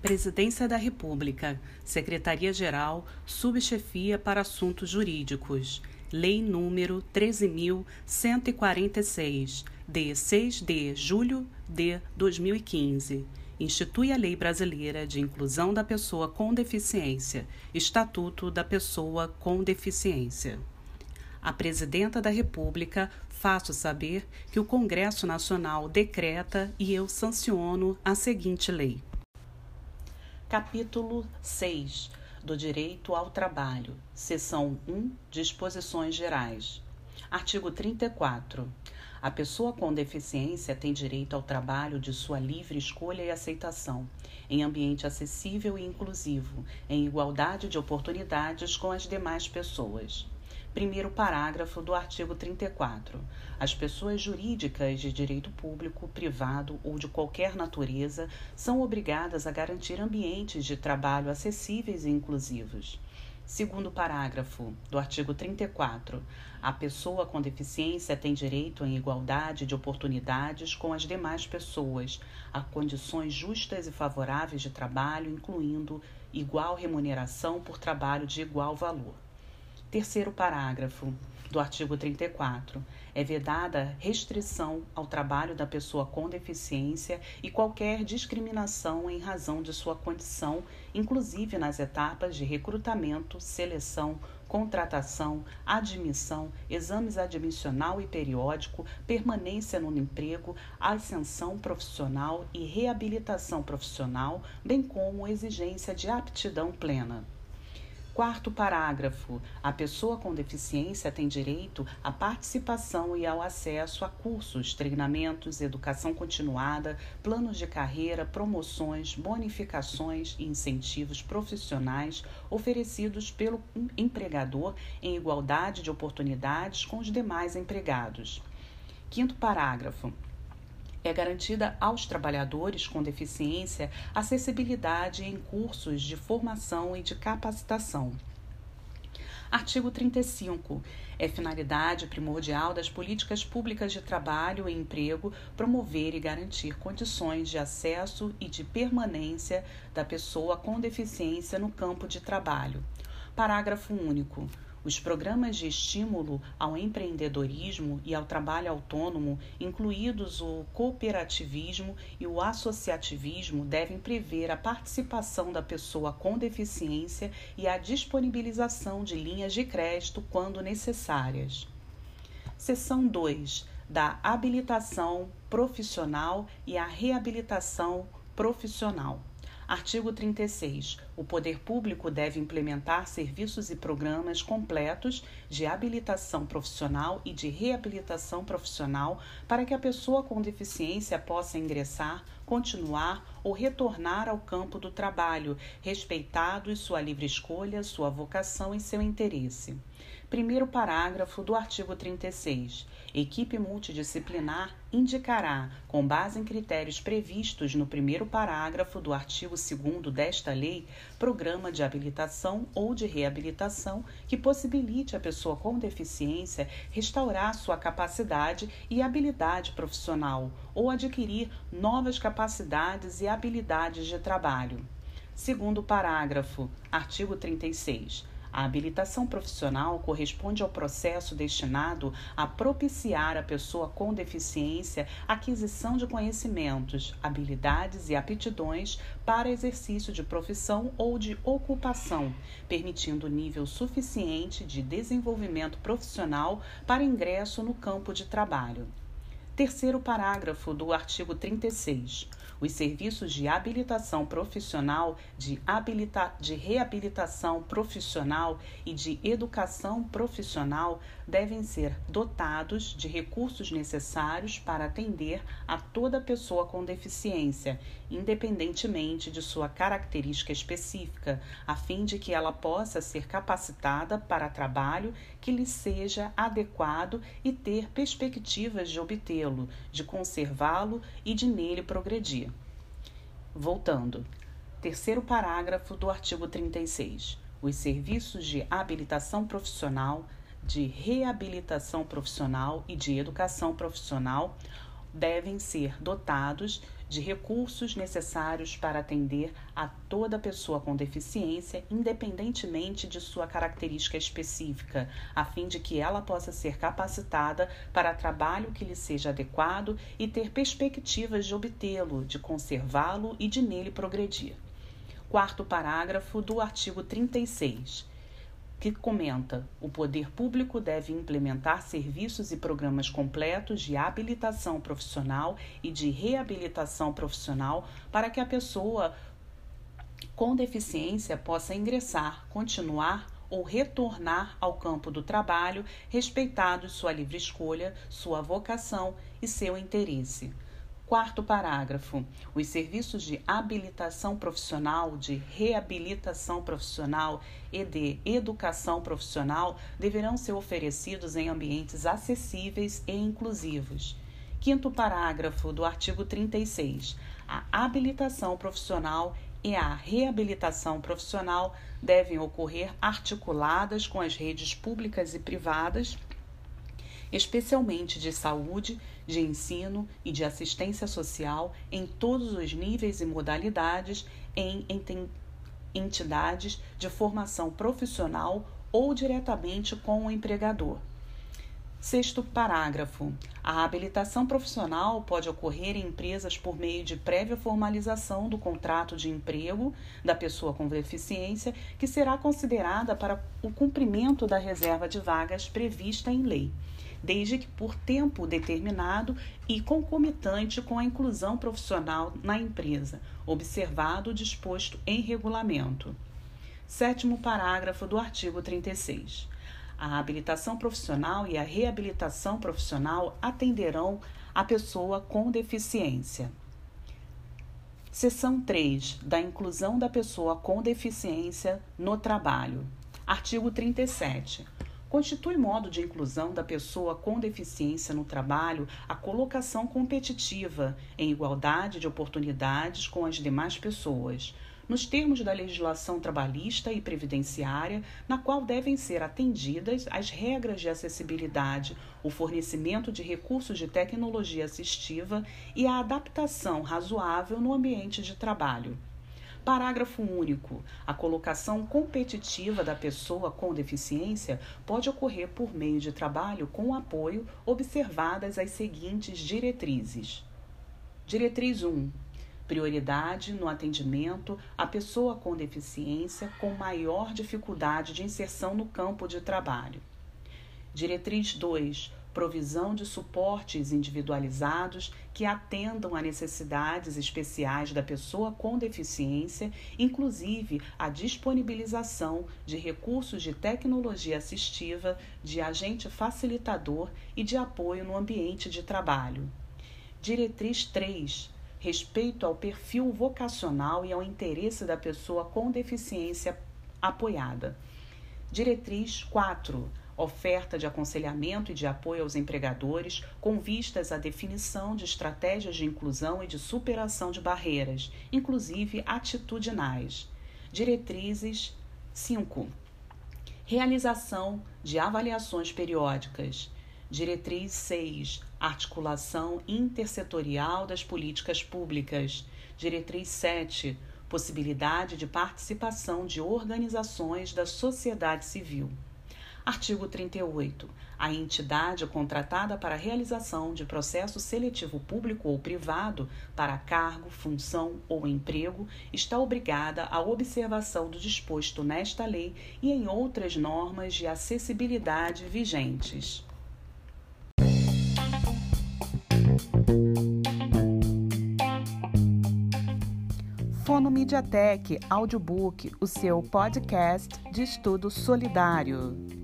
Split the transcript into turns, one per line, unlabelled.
Presidência da República, Secretaria-Geral, Subchefia para Assuntos Jurídicos. Lei número 13.146, de 6 de julho de 2015. Institui a Lei Brasileira de Inclusão da Pessoa com Deficiência, Estatuto da Pessoa com Deficiência. A Presidenta da República faço saber que o Congresso Nacional decreta e eu sanciono a seguinte lei. Capítulo 6 do Direito ao Trabalho, Seção 1 Disposições Gerais. Artigo 34. A pessoa com deficiência tem direito ao trabalho de sua livre escolha e aceitação, em ambiente acessível e inclusivo, em igualdade de oportunidades com as demais pessoas. Primeiro parágrafo do artigo 34. As pessoas jurídicas de direito público, privado ou de qualquer natureza são obrigadas a garantir ambientes de trabalho acessíveis e inclusivos. Segundo parágrafo do artigo 34. A pessoa com deficiência tem direito em igualdade de oportunidades com as demais pessoas, a condições justas e favoráveis de trabalho, incluindo igual remuneração por trabalho de igual valor. Terceiro parágrafo do artigo 34. É vedada restrição ao trabalho da pessoa com deficiência e qualquer discriminação em razão de sua condição, inclusive nas etapas de recrutamento, seleção, contratação, admissão, exames admissional e periódico, permanência no emprego, ascensão profissional e reabilitação profissional, bem como exigência de aptidão plena. Quarto parágrafo. A pessoa com deficiência tem direito à participação e ao acesso a cursos, treinamentos, educação continuada, planos de carreira, promoções, bonificações e incentivos profissionais oferecidos pelo empregador em igualdade de oportunidades com os demais empregados. Quinto parágrafo é garantida aos trabalhadores com deficiência acessibilidade em cursos de formação e de capacitação. Artigo 35. É finalidade primordial das políticas públicas de trabalho e emprego promover e garantir condições de acesso e de permanência da pessoa com deficiência no campo de trabalho. Parágrafo único. Os programas de estímulo ao empreendedorismo e ao trabalho autônomo, incluídos o cooperativismo e o associativismo, devem prever a participação da pessoa com deficiência e a disponibilização de linhas de crédito quando necessárias. Seção 2 da habilitação profissional e a reabilitação profissional. Artigo 36. O poder público deve implementar serviços e programas completos de habilitação profissional e de reabilitação profissional para que a pessoa com deficiência possa ingressar, continuar ou retornar ao campo do trabalho, respeitado sua livre escolha, sua vocação e seu interesse. Primeiro parágrafo do artigo 36. Equipe multidisciplinar indicará, com base em critérios previstos no primeiro parágrafo do artigo 2 desta lei, programa de habilitação ou de reabilitação que possibilite a pessoa com deficiência restaurar sua capacidade e habilidade profissional ou adquirir novas capacidades e habilidades de trabalho. Segundo parágrafo, artigo 36. A habilitação profissional corresponde ao processo destinado a propiciar à pessoa com deficiência aquisição de conhecimentos, habilidades e aptidões para exercício de profissão ou de ocupação, permitindo nível suficiente de desenvolvimento profissional para ingresso no campo de trabalho. Terceiro parágrafo do artigo 36. Os serviços de habilitação profissional, de, habilita de reabilitação profissional e de educação profissional devem ser dotados de recursos necessários para atender a toda pessoa com deficiência, independentemente de sua característica específica, a fim de que ela possa ser capacitada para trabalho que lhe seja adequado e ter perspectivas de obtê-lo, de conservá-lo e de nele progredir. Voltando. Terceiro parágrafo do artigo 36. Os serviços de habilitação profissional, de reabilitação profissional e de educação profissional devem ser dotados de recursos necessários para atender a toda pessoa com deficiência, independentemente de sua característica específica, a fim de que ela possa ser capacitada para trabalho que lhe seja adequado e ter perspectivas de obtê-lo, de conservá-lo e de nele progredir. Quarto parágrafo do artigo 36 que comenta: o poder público deve implementar serviços e programas completos de habilitação profissional e de reabilitação profissional para que a pessoa com deficiência possa ingressar, continuar ou retornar ao campo do trabalho, respeitados sua livre escolha, sua vocação e seu interesse. Quarto parágrafo. Os serviços de habilitação profissional, de reabilitação profissional e de educação profissional deverão ser oferecidos em ambientes acessíveis e inclusivos. Quinto parágrafo do artigo 36. A habilitação profissional e a reabilitação profissional devem ocorrer articuladas com as redes públicas e privadas especialmente de saúde, de ensino e de assistência social em todos os níveis e modalidades em entidades de formação profissional ou diretamente com o empregador. Sexto parágrafo. A habilitação profissional pode ocorrer em empresas por meio de prévia formalização do contrato de emprego da pessoa com deficiência, que será considerada para o cumprimento da reserva de vagas prevista em lei desde que por tempo determinado e concomitante com a inclusão profissional na empresa, observado o disposto em regulamento. Sétimo parágrafo do artigo 36. A habilitação profissional e a reabilitação profissional atenderão a pessoa com deficiência. Seção 3 da inclusão da pessoa com deficiência no trabalho. Artigo 37 constitui modo de inclusão da pessoa com deficiência no trabalho a colocação competitiva em igualdade de oportunidades com as demais pessoas, nos termos da legislação trabalhista e previdenciária, na qual devem ser atendidas as regras de acessibilidade, o fornecimento de recursos de tecnologia assistiva e a adaptação razoável no ambiente de trabalho. Parágrafo único. A colocação competitiva da pessoa com deficiência pode ocorrer por meio de trabalho com apoio, observadas as seguintes diretrizes. Diretriz 1. Prioridade no atendimento à pessoa com deficiência com maior dificuldade de inserção no campo de trabalho. Diretriz 2 provisão de suportes individualizados que atendam a necessidades especiais da pessoa com deficiência, inclusive a disponibilização de recursos de tecnologia assistiva, de agente facilitador e de apoio no ambiente de trabalho. Diretriz 3 respeito ao perfil vocacional e ao interesse da pessoa com deficiência apoiada. Diretriz 4 oferta de aconselhamento e de apoio aos empregadores, com vistas à definição de estratégias de inclusão e de superação de barreiras, inclusive atitudinais. Diretrizes 5. Realização de avaliações periódicas. Diretriz 6. Articulação intersetorial das políticas públicas. Diretriz 7. Possibilidade de participação de organizações da sociedade civil. Artigo 38. A entidade contratada para a realização de processo seletivo público ou privado para cargo, função ou emprego está obrigada à observação do disposto nesta lei e em outras normas de acessibilidade vigentes. Fono Mediatek Audiobook, o seu podcast de estudo solidário.